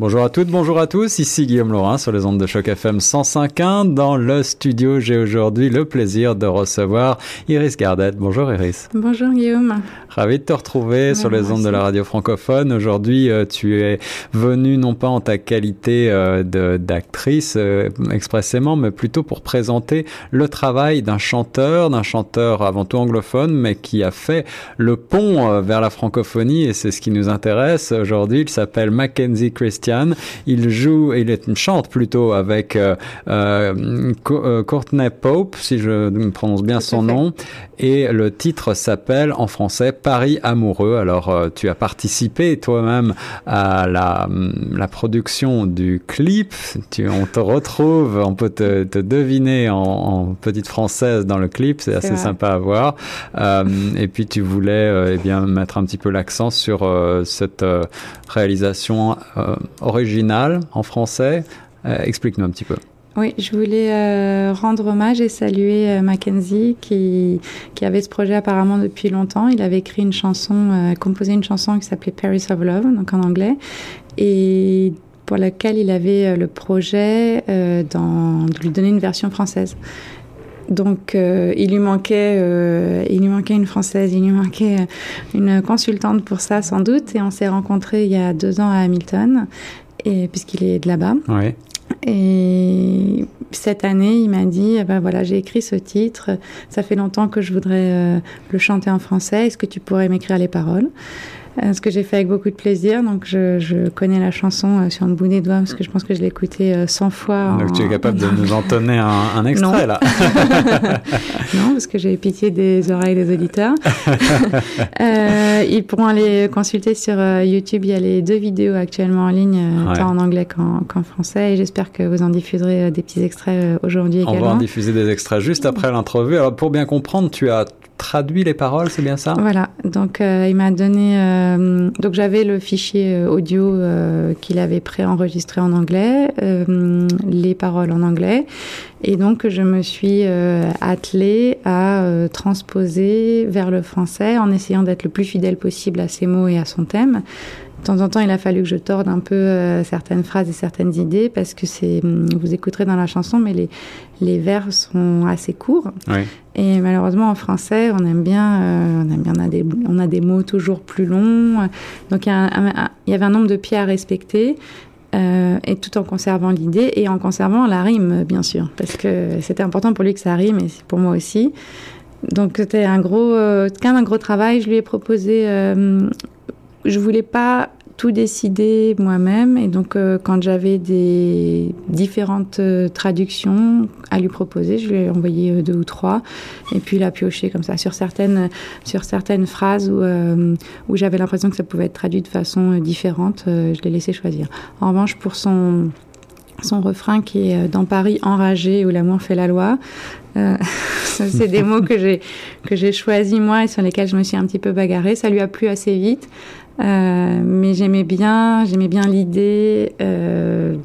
Bonjour à toutes, bonjour à tous, ici Guillaume Laurin sur les ondes de choc FM 105.1. Dans le studio, j'ai aujourd'hui le plaisir de recevoir Iris Gardette. Bonjour Iris. Bonjour Guillaume. Ravi de te retrouver sur les ondes de la radio francophone. Aujourd'hui, euh, tu es venue non pas en ta qualité euh, d'actrice euh, expressément, mais plutôt pour présenter le travail d'un chanteur, d'un chanteur avant tout anglophone, mais qui a fait le pont vers la francophonie et c'est ce qui nous intéresse aujourd'hui. Il s'appelle Mackenzie Christian il joue, il chante plutôt avec euh, euh, euh, Courtney Pope, si je prononce bien son nom, et le titre s'appelle en français Paris amoureux. Alors tu as participé toi-même à la, la, production du clip. Tu, on te retrouve, on peut te, te deviner en, petite française dans le clip. C'est assez sympa à voir. et puis tu voulais eh bien mettre un petit peu l'accent sur cette réalisation original en français. Euh, explique-nous un petit peu. Oui, je voulais euh, rendre hommage et saluer euh, Mackenzie qui, qui avait ce projet apparemment depuis longtemps. Il avait écrit une chanson, composé une chanson qui s'appelait Paris of Love, donc en anglais, et pour laquelle il avait le projet de lui donner une version française. Donc, il lui manquait, il lui manquait une française, il lui manquait une consultante pour ça sans doute. Et on s'est rencontrés il y a deux ans à Hamilton et puisqu'il est de là-bas. Et cette année, il m'a dit, eh ben voilà, j'ai écrit ce titre, ça fait longtemps que je voudrais euh, le chanter en français, est-ce que tu pourrais m'écrire les paroles? euh, ce que j'ai fait avec beaucoup de plaisir. Donc, je, je connais la chanson euh, sur le bout des doigts parce que je pense que je l'ai écoutée 100 euh, fois. Donc, tu es capable de nous entonner un, un extrait, là Non, parce que j'ai pitié des oreilles des auditeurs. euh, ils pourront aller consulter sur YouTube. Il y a les deux vidéos actuellement en ligne, tant en anglais qu'en français. Et j'espère que vous en diffuserez des petits extraits aujourd'hui également. On va en diffuser des extraits juste après l'entrevue. Alors, pour bien comprendre, tu as traduit les paroles, c'est bien ça? Voilà. Donc, il m'a donné euh, donc j'avais le fichier euh, audio euh, qu'il avait préenregistré en anglais, les paroles en anglais, et donc je me suis attelée à transposer vers le français en essayant d'être le plus fidèle possible à ses mots et à son thème. De temps en temps, il a fallu que je torde un peu certaines phrases et certaines idées parce que c'est, vous écouterez dans la chanson, mais les, les vers sont assez courts. Oui. Et malheureusement, en français, on aime bien, euh, on aime bien, on a des, mots toujours plus longs. Donc, il y, avait un nombre de pieds à respecter. Euh, et tout en conservant l'idée et en conservant la rime, bien sûr, parce que c'était important pour lui que ça rime et pour moi aussi. Donc c'était un gros, euh, un gros travail. Je lui ai proposé, euh, je voulais pas tout décider moi-même. Et donc, euh, quand j'avais des différentes euh, traductions à lui proposer, je lui ai envoyé euh, deux ou trois. Et puis, il a pioché comme ça sur certaines, sur certaines phrases où, où j'avais l'impression que ça pouvait être traduit de façon différente. je l'ai laissé choisir. En revanche, pour son son refrain qui est dans Paris enragé où l'amour fait la loi. C'est des mots que j'ai que j'ai choisis moi et sur lesquels je me suis un petit peu bagarrée. Ça lui a plu assez vite. Euh, mais j'aimais bien, j'aimais bien l'idée, euh,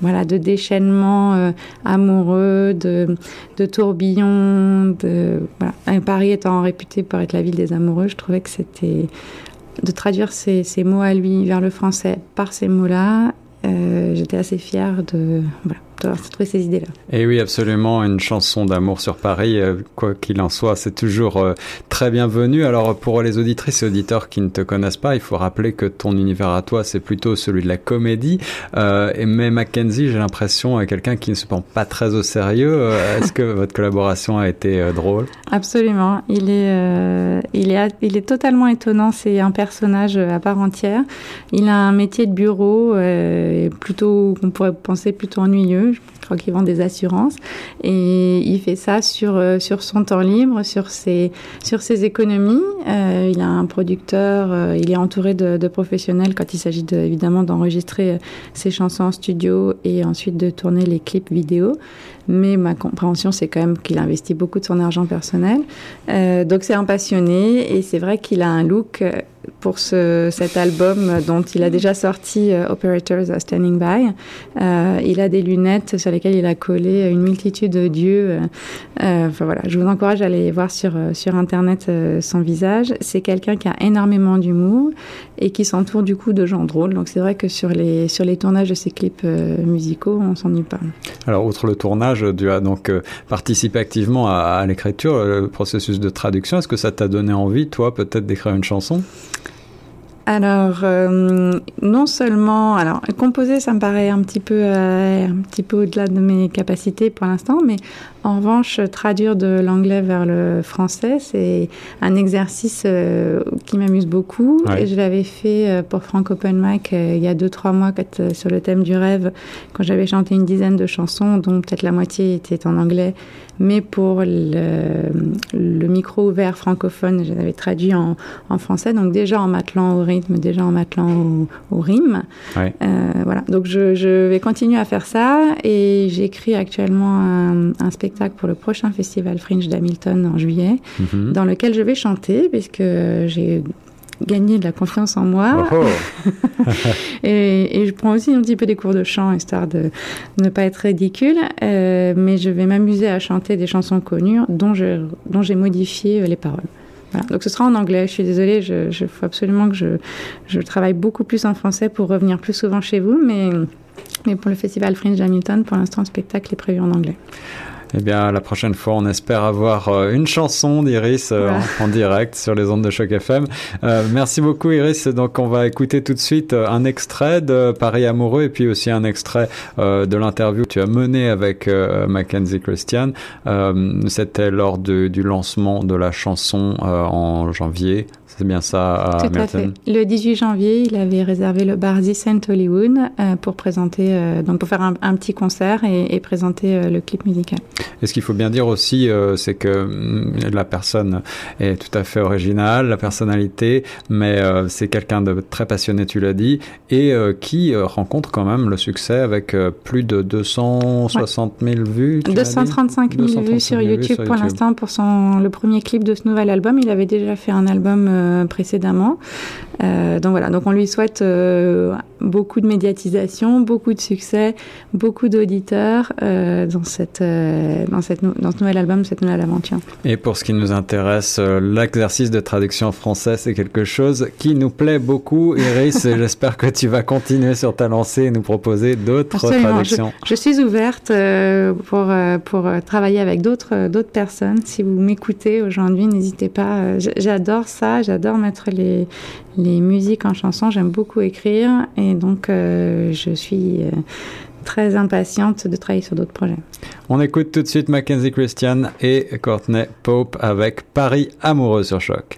voilà, de déchaînement euh, amoureux, de, de tourbillon, de voilà. Paris étant réputé pour être la ville des amoureux, je trouvais que c'était de traduire ces, ces mots à lui vers le français par ces mots-là. J'étais assez fière de voilà trouver ces idées-là. Et oui, absolument, une chanson d'amour sur Paris, euh, quoi qu'il en soit, c'est toujours euh, très bienvenu. Alors pour les auditrices et auditeurs qui ne te connaissent pas, il faut rappeler que ton univers à toi, c'est plutôt celui de la comédie. Euh, mais Mackenzie, j'ai l'impression, est quelqu'un qui ne se prend pas très au sérieux. Euh, est-ce que votre collaboration a été drôle? Absolument. Il est, il est, il est totalement étonnant. C'est un personnage à part entière. Il a un métier de bureau, plutôt, on pourrait penser plutôt ennuyeux je crois qu'il vend des assurances. Et il fait ça sur, euh, sur son temps libre, sur ses, sur ses économies. Euh, il a un producteur, euh, il est entouré de, professionnels quand il s'agit de, évidemment d'enregistrer ses chansons en studio et ensuite de tourner les clips vidéo. Mais ma compréhension, c'est quand même qu'il investit beaucoup de son argent personnel. donc c'est un passionné et c'est vrai qu'il a un look pour ce, cet album dont il a déjà sorti Operators are Standing By. il a des lunettes sur lesquelles il a collé une multitude d'yeux. enfin voilà, je vous encourage à aller voir sur, sur Internet son visage. C'est quelqu'un qui a énormément d'humour et qui s'entoure du coup de gens drôles. Donc c'est vrai que sur les, sur les tournages de ses clips musicaux, on s'ennuie pas. Alors, outre le tournage, tu as donc participé activement à, à l'écriture, le processus de traduction. Est-ce que ça t'a donné envie, toi, peut-être d'écrire une chanson? Alors, euh, non seulement, alors composer, ça me paraît un petit peu, euh, un petit peu au-delà de mes capacités pour l'instant, mais en revanche, traduire de l'anglais vers le français, c'est un exercice euh, qui m'amuse beaucoup. Et je l'avais fait pour Frank Open Mic il y a deux trois mois, sur le thème du rêve, quand j'avais chanté une dizaine de chansons, dont peut-être la moitié était en anglais, mais pour le, le micro ouvert francophone, je l'avais traduit en, en, français. Donc déjà en m'attelant au déjà en m'attelant au, rime. Euh, voilà. Donc je, je, vais continuer à faire ça et j'écris actuellement un, spectacle pour le prochain festival Fringe d'Hamilton en juillet, mhm. dans lequel je vais chanter puisque j'ai gagné de la confiance en moi. Oh, oh. et, je prends aussi un petit peu des cours de chant, histoire de ne pas être ridicule. Euh, mais je vais m'amuser à chanter des chansons connues dont j'ai dont modifié les paroles. Donc ce sera en anglais. Je suis désolée, il faut absolument que je, je, travaille beaucoup plus en français pour revenir plus souvent chez vous, mais, mais pour le festival Fringe Hamilton, pour l'instant, le spectacle est prévu en anglais. Eh bien, la prochaine fois, on espère avoir euh, une chanson d'Iris euh, en, direct sur les ondes de Choc FM. Euh, merci beaucoup, Iris. Donc, on va écouter tout de suite un extrait de Paris amoureux et puis aussi un extrait de l'interview que tu as menée avec Mackenzie Christian. C'était lors du lancement de la chanson en janvier. C'est bien ça à Tout à fait. Le 18 janvier, il avait réservé le bar The Saint Hollywood euh, pour présenter, euh, donc pour faire un, petit concert et, présenter euh, le clip musical. Et ce qu'il faut bien dire aussi, c'est que la personne est tout à fait originale, la personnalité, mais c'est quelqu'un de très passionné, tu l'as dit, et qui rencontre quand même le succès avec plus de 260 000 vues. 235 000 vues sur YouTube, pour l'instant pour son le premier clip de ce nouvel album. Il avait déjà fait un album euh, précédemment. Euh, donc voilà, donc on lui souhaite euh, beaucoup de médiatisation, beaucoup de succès, beaucoup d'auditeurs dans, cette, dans, cette, dans ce nouvel album, cette nouvelle aventure. Et pour ce qui nous intéresse, l'exercice de traduction en français, c'est quelque chose qui nous plaît beaucoup. Iris, j'espère que tu vas continuer sur ta lancée et nous proposer d'autres traductions. Je, je, suis ouverte pour, pour travailler avec d'autres personnes. Si vous m'écoutez aujourd'hui, n'hésitez pas. J'adore ça, j'adore mettre les, les musiques en chanson, j'aime beaucoup écrire et donc euh, je suis euh, très impatiente de travailler sur d'autres projets. On écoute tout de suite Mackenzie Christian et Courtney Pope avec Paris amoureux sur choc.